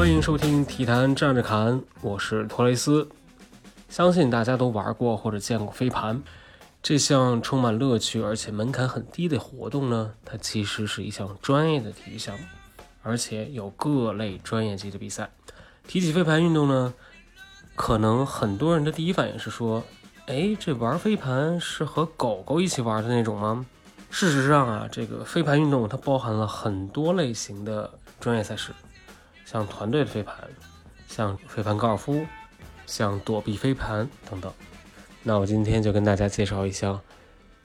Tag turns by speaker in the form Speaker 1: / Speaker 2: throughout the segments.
Speaker 1: 欢迎收听体坛站着侃，我是托雷斯。相信大家都玩过或者见过飞盘，这项充满乐趣而且门槛很低的活动呢，它其实是一项专业的体育项目，而且有各类专业级的比赛。提起飞盘运动呢，可能很多人的第一反应是说：“哎，这玩飞盘是和狗狗一起玩的那种吗？”事实上啊，这个飞盘运动它包含了很多类型的专业赛事。像团队的飞盘，像飞盘高尔夫，像躲避飞盘等等。那我今天就跟大家介绍一下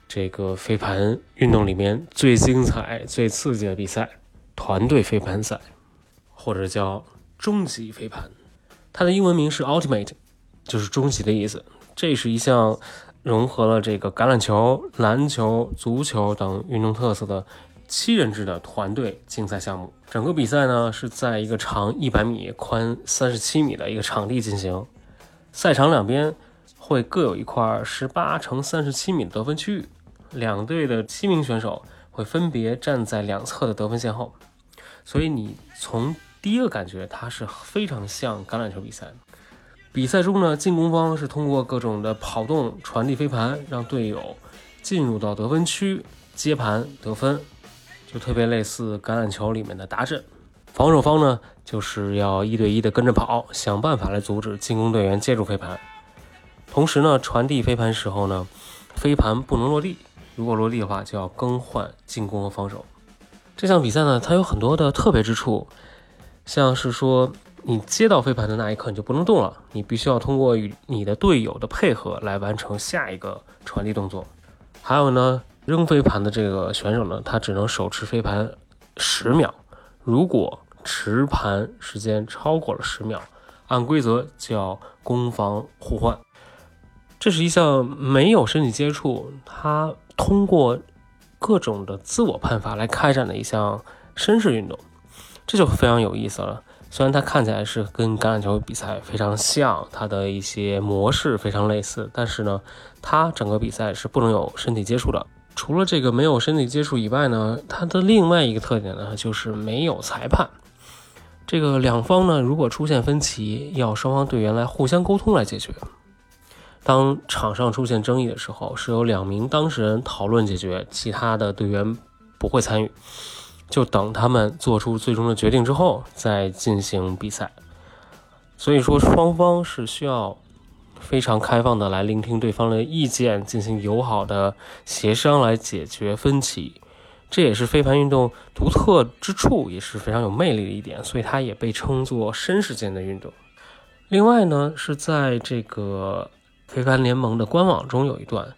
Speaker 1: 这个飞盘运动里面最精彩、最刺激的比赛——团队飞盘赛，或者叫终极飞盘。它的英文名是 Ultimate，就是终极的意思。这是一项融合了这个橄榄球、篮球、足球等运动特色的。七人制的团队竞赛项目，整个比赛呢是在一个长一百米、宽三十七米的一个场地进行。赛场两边会各有一块十八乘三十七米的得分区域，两队的七名选手会分别站在两侧的得分线后。所以你从第一个感觉，它是非常像橄榄球比赛。比赛中呢，进攻方是通过各种的跑动、传递飞盘，让队友进入到得分区接盘得分。就特别类似橄榄球里面的达阵，防守方呢就是要一对一的跟着跑，想办法来阻止进攻队员接住飞盘。同时呢，传递飞盘时候呢，飞盘不能落地，如果落地的话就要更换进攻和防守。这项比赛呢，它有很多的特别之处，像是说你接到飞盘的那一刻你就不能动了，你必须要通过与你的队友的配合来完成下一个传递动作。还有呢。扔飞盘的这个选手呢，他只能手持飞盘十秒。如果持盘时间超过了十秒，按规则就要攻防互换。这是一项没有身体接触，他通过各种的自我判罚来开展的一项绅士运动，这就非常有意思了。虽然它看起来是跟橄榄球比赛非常像，它的一些模式非常类似，但是呢，它整个比赛是不能有身体接触的。除了这个没有身体接触以外呢，它的另外一个特点呢，就是没有裁判。这个两方呢，如果出现分歧，要双方队员来互相沟通来解决。当场上出现争议的时候，是由两名当事人讨论解决，其他的队员不会参与，就等他们做出最终的决定之后再进行比赛。所以说，双方是需要。非常开放的来聆听对方的意见，进行友好的协商来解决分歧，这也是飞盘运动独特之处，也是非常有魅力的一点。所以它也被称作绅士间的运动。另外呢，是在这个飞盘联盟的官网中有一段，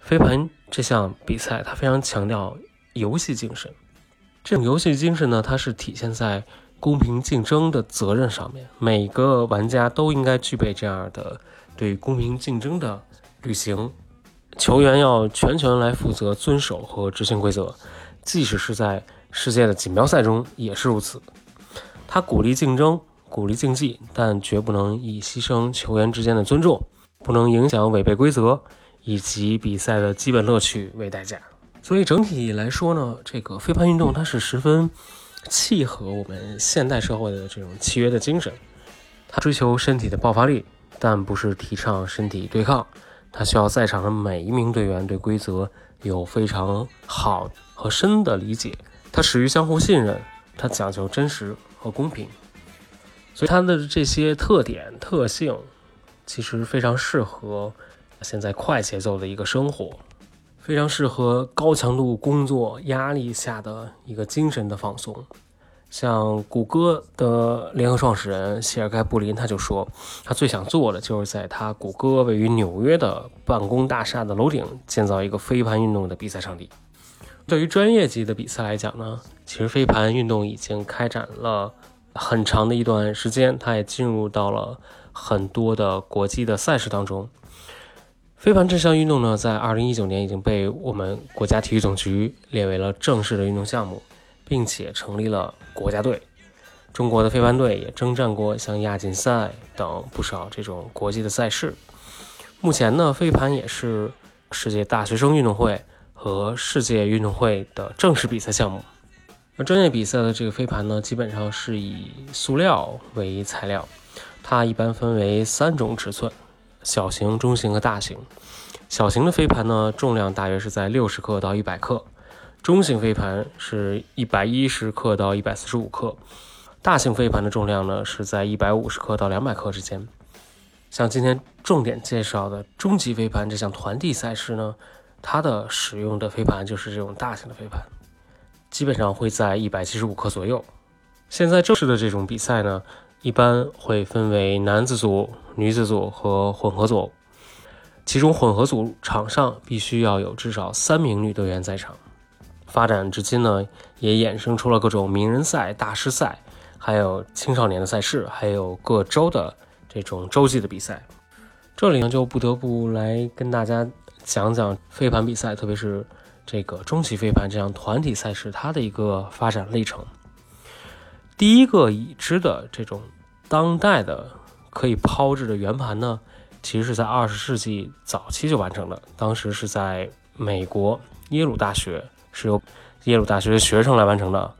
Speaker 1: 飞盘这项比赛它非常强调游戏精神。这种游戏精神呢，它是体现在公平竞争的责任上面，每个玩家都应该具备这样的。对公平竞争的履行，球员要全权来负责遵守和执行规则，即使是在世界的锦标赛中也是如此。他鼓励竞争，鼓励竞技，但绝不能以牺牲球员之间的尊重，不能影响违背规则以及比赛的基本乐趣为代价。所以整体来说呢，这个飞盘运动它是十分契合我们现代社会的这种契约的精神，它追求身体的爆发力。但不是提倡身体对抗，他需要在场的每一名队员对规则有非常好和深的理解。他始于相互信任，他讲究真实和公平，所以他的这些特点特性其实非常适合现在快节奏的一个生活，非常适合高强度工作压力下的一个精神的放松。像谷歌的联合创始人谢尔盖布林，他就说，他最想做的就是在他谷歌位于纽约的办公大厦的楼顶建造一个飞盘运动的比赛场地。对于专业级的比赛来讲呢，其实飞盘运动已经开展了很长的一段时间，它也进入到了很多的国际的赛事当中。飞盘这项运动呢，在二零一九年已经被我们国家体育总局列为了正式的运动项目。并且成立了国家队，中国的飞盘队也征战过像亚锦赛等不少这种国际的赛事。目前呢，飞盘也是世界大学生运动会和世界运动会的正式比赛项目。而专业比赛的这个飞盘呢，基本上是以塑料为材料，它一般分为三种尺寸：小型、中型和大型。小型的飞盘呢，重量大约是在六十克到一百克；中型飞盘是一百一十克到一百四十五克；大型飞盘的重量呢，是在一百五十克到两百克之间。像今天重点介绍的中级飞盘这项团体赛事呢，它的使用的飞盘就是这种大型的飞盘。基本上会在一百七十五克左右。现在正式的这种比赛呢，一般会分为男子组、女子组和混合组。其中混合组场上必须要有至少三名女队员在场。发展至今呢，也衍生出了各种名人赛、大师赛，还有青少年的赛事，还有各州的这种洲际的比赛。这里呢，就不得不来跟大家讲讲飞盘比赛，特别是。这个中级飞盘这样团体赛事，它的一个发展历程。第一个已知的这种当代的可以抛掷的圆盘呢，其实是在二十世纪早期就完成了。当时是在美国耶鲁大学，是由耶鲁大学的学生来完成的。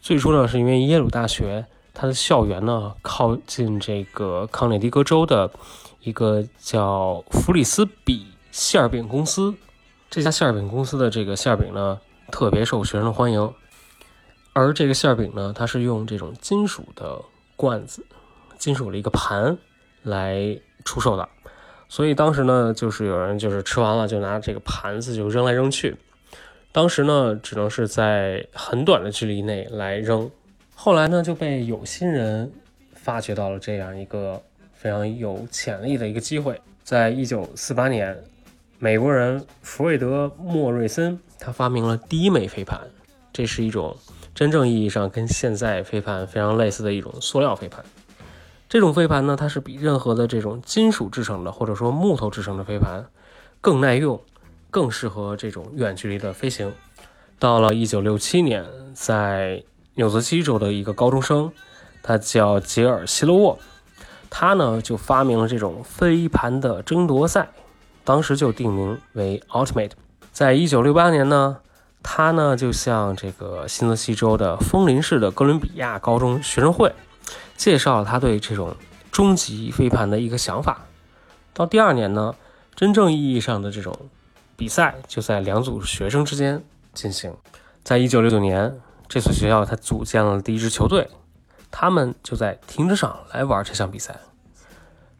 Speaker 1: 最初呢，是因为耶鲁大学它的校园呢靠近这个康涅狄格州的一个叫弗里斯比馅饼公司。这家馅饼公司的这个馅饼呢，特别受学生欢迎。而这个馅饼呢，它是用这种金属的罐子、金属的一个盘来出售的。所以当时呢，就是有人就是吃完了就拿这个盘子就扔来扔去。当时呢，只能是在很短的距离内来扔。后来呢，就被有心人发掘到了这样一个非常有潜力的一个机会。在一九四八年。美国人弗瑞德·莫瑞森，他发明了第一枚飞盘，这是一种真正意义上跟现在飞盘非常类似的一种塑料飞盘。这种飞盘呢，它是比任何的这种金属制成的或者说木头制成的飞盘更耐用，更适合这种远距离的飞行。到了1967年，在纽泽西州的一个高中生，他叫杰尔·希洛沃，他呢就发明了这种飞盘的争夺赛。当时就定名为 Ultimate。在一九六八年呢，他呢就向这个新泽西州的枫林市的哥伦比亚高中学生会介绍了他对这种终极飞盘的一个想法。到第二年呢，真正意义上的这种比赛就在两组学生之间进行。在一九六九年，这所学校他组建了第一支球队，他们就在停车场来玩这项比赛。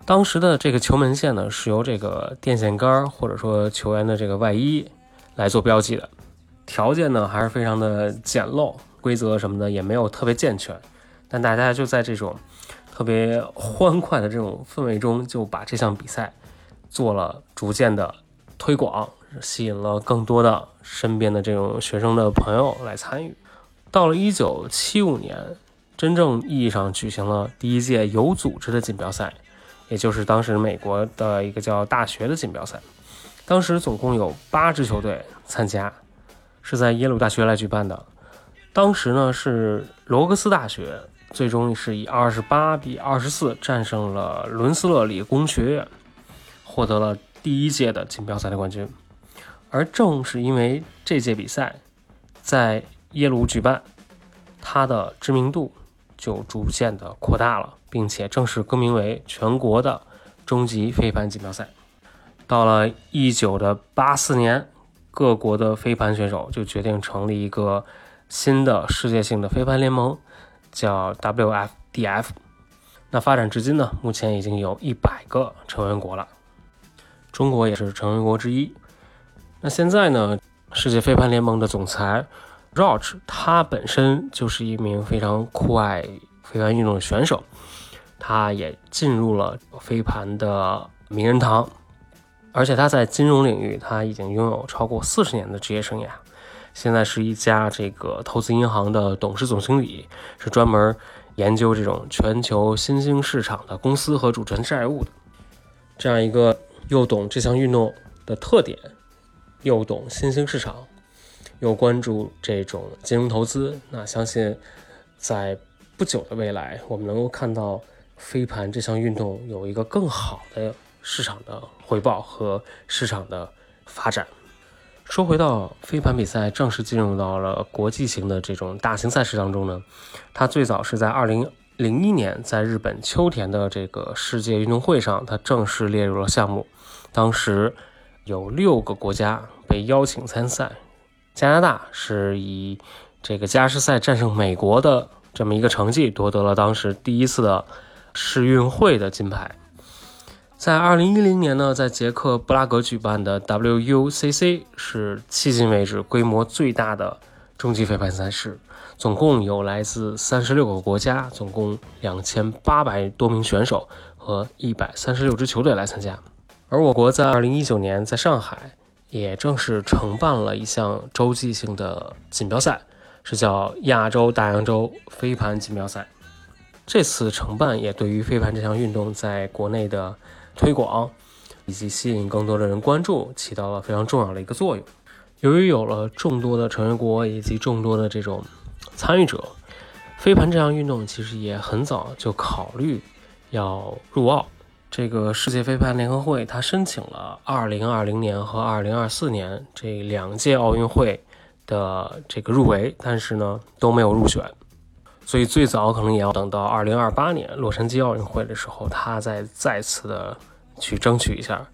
Speaker 1: 当时的这个球门线呢，是由这个电线杆或者说球员的这个外衣来做标记的，条件呢还是非常的简陋，规则什么的也没有特别健全，但大家就在这种特别欢快的这种氛围中，就把这项比赛做了逐渐的推广，吸引了更多的身边的这种学生的朋友来参与。到了一九七五年，真正意义上举行了第一届有组织的锦标赛。也就是当时美国的一个叫大学的锦标赛，当时总共有八支球队参加，是在耶鲁大学来举办的。当时呢是罗格斯大学，最终是以二十八比二十四战胜了伦斯勒理工学院，获得了第一届的锦标赛的冠军。而正是因为这届比赛在耶鲁举办，它的知名度就逐渐的扩大了。并且正式更名为全国的终极飞盘锦标赛。到了一九的八四年，各国的飞盘选手就决定成立一个新的世界性的飞盘联盟，叫 WFDF。那发展至今呢，目前已经有一百个成员国了，中国也是成员国之一。那现在呢，世界飞盘联盟的总裁 Roach，他本身就是一名非常酷爱飞盘运动的选手。他也进入了飞盘的名人堂，而且他在金融领域，他已经拥有超过四十年的职业生涯。现在是一家这个投资银行的董事总经理，是专门研究这种全球新兴市场的公司和主权债务的。这样一个又懂这项运动的特点，又懂新兴市场，又关注这种金融投资，那相信在不久的未来，我们能够看到。飞盘这项运动有一个更好的市场的回报和市场的发展。说回到飞盘比赛正式进入到了国际型的这种大型赛事当中呢，它最早是在二零零一年在日本秋田的这个世界运动会上，它正式列入了项目。当时有六个国家被邀请参赛，加拿大是以这个加时赛战胜美国的这么一个成绩夺得了当时第一次的世运会的金牌。在二零一零年呢，在捷克布拉格举办的 WUCC 是迄今为止规模最大的终极飞盘赛事，总共有来自三十六个国家，总共两千八百多名选手和一百三十六支球队来参加。而我国在二零一九年在上海也正式承办了一项洲际性的锦标赛，是叫亚洲大洋洲飞盘锦标赛。这次承办也对于飞盘这项运动在国内的。推广以及吸引更多的人关注，起到了非常重要的一个作用。由于有了众多的成员国以及众多的这种参与者，飞盘这项运动其实也很早就考虑要入奥。这个世界飞盘联合会它申请了2020年和2024年这两届奥运会的这个入围，但是呢都没有入选。所以最早可能也要等到二零二八年洛杉矶奥运会的时候，他再再次的去争取一下。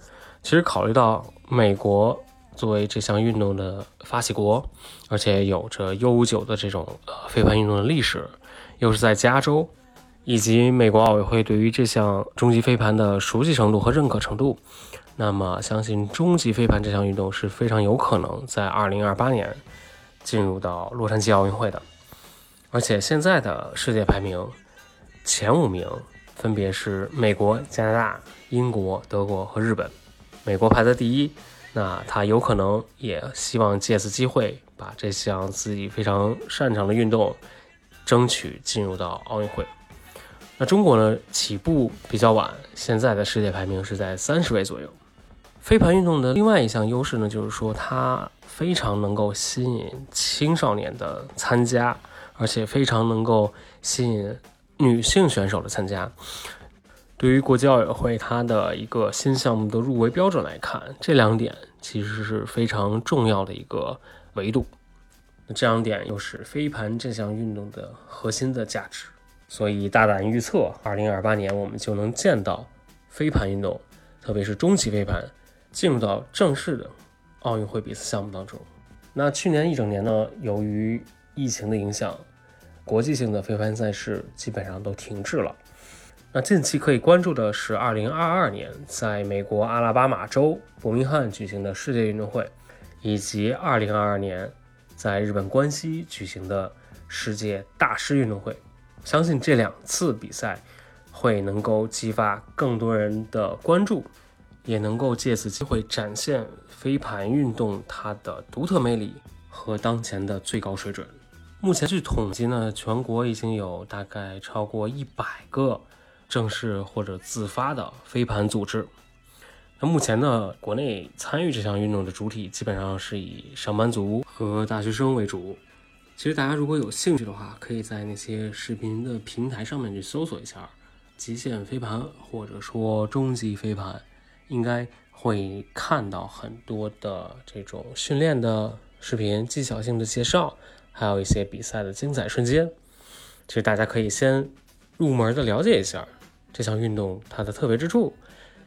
Speaker 1: 其实考虑到美国作为这项运动的发起国，而且有着悠久的这种呃飞盘运动的历史，又是在加州，以及美国奥委会对于这项终极飞盘的熟悉程度和认可程度，那么相信终极飞盘这项运动是非常有可能在二零二八年进入到洛杉矶奥运会的。而且现在的世界排名前五名分别是美国、加拿大、英国、德国和日本。美国排在第一，那他有可能也希望借此机会把这项自己非常擅长的运动争取进入到奥运会。那中国呢，起步比较晚，现在的世界排名是在三十位左右。飞盘运动的另外一项优势呢，就是说它非常能够吸引青少年的参加。而且非常能够吸引女性选手的参加。对于国际奥委会它的一个新项目的入围标准来看，这两点其实是非常重要的一个维度。那这两点又是飞盘这项运动的核心的价值。所以大胆预测，二零二八年我们就能见到飞盘运动，特别是中级飞盘进入到正式的奥运会比赛项目当中。那去年一整年呢，由于疫情的影响，国际性的飞盘赛事基本上都停滞了。那近期可以关注的是2022年在美国阿拉巴马州伯明翰举行的世界运动会，以及2022年在日本关西举行的世界大师运动会。相信这两次比赛会能够激发更多人的关注，也能够借此机会展现飞盘运动它的独特魅力和当前的最高水准。目前据统计呢，全国已经有大概超过一百个正式或者自发的飞盘组织。那目前呢，国内参与这项运动的主体基本上是以上班族和大学生为主。其实大家如果有兴趣的话，可以在那些视频的平台上面去搜索一下“极限飞盘”或者说“终极飞盘”，应该会看到很多的这种训练的视频、技巧性的介绍。还有一些比赛的精彩瞬间，其实大家可以先入门的了解一下这项运动它的特别之处。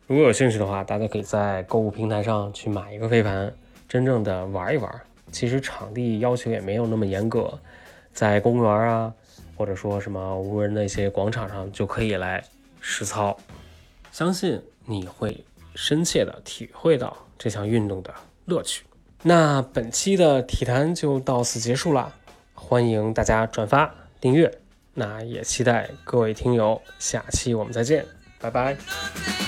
Speaker 1: 如果有兴趣的话，大家可以在购物平台上去买一个飞盘，真正的玩一玩。其实场地要求也没有那么严格，在公园啊，或者说什么无人的一些广场上就可以来实操。相信你会深切的体会到这项运动的乐趣。那本期的体坛就到此结束了。欢迎大家转发订阅，那也期待各位听友下期我们再见，拜拜。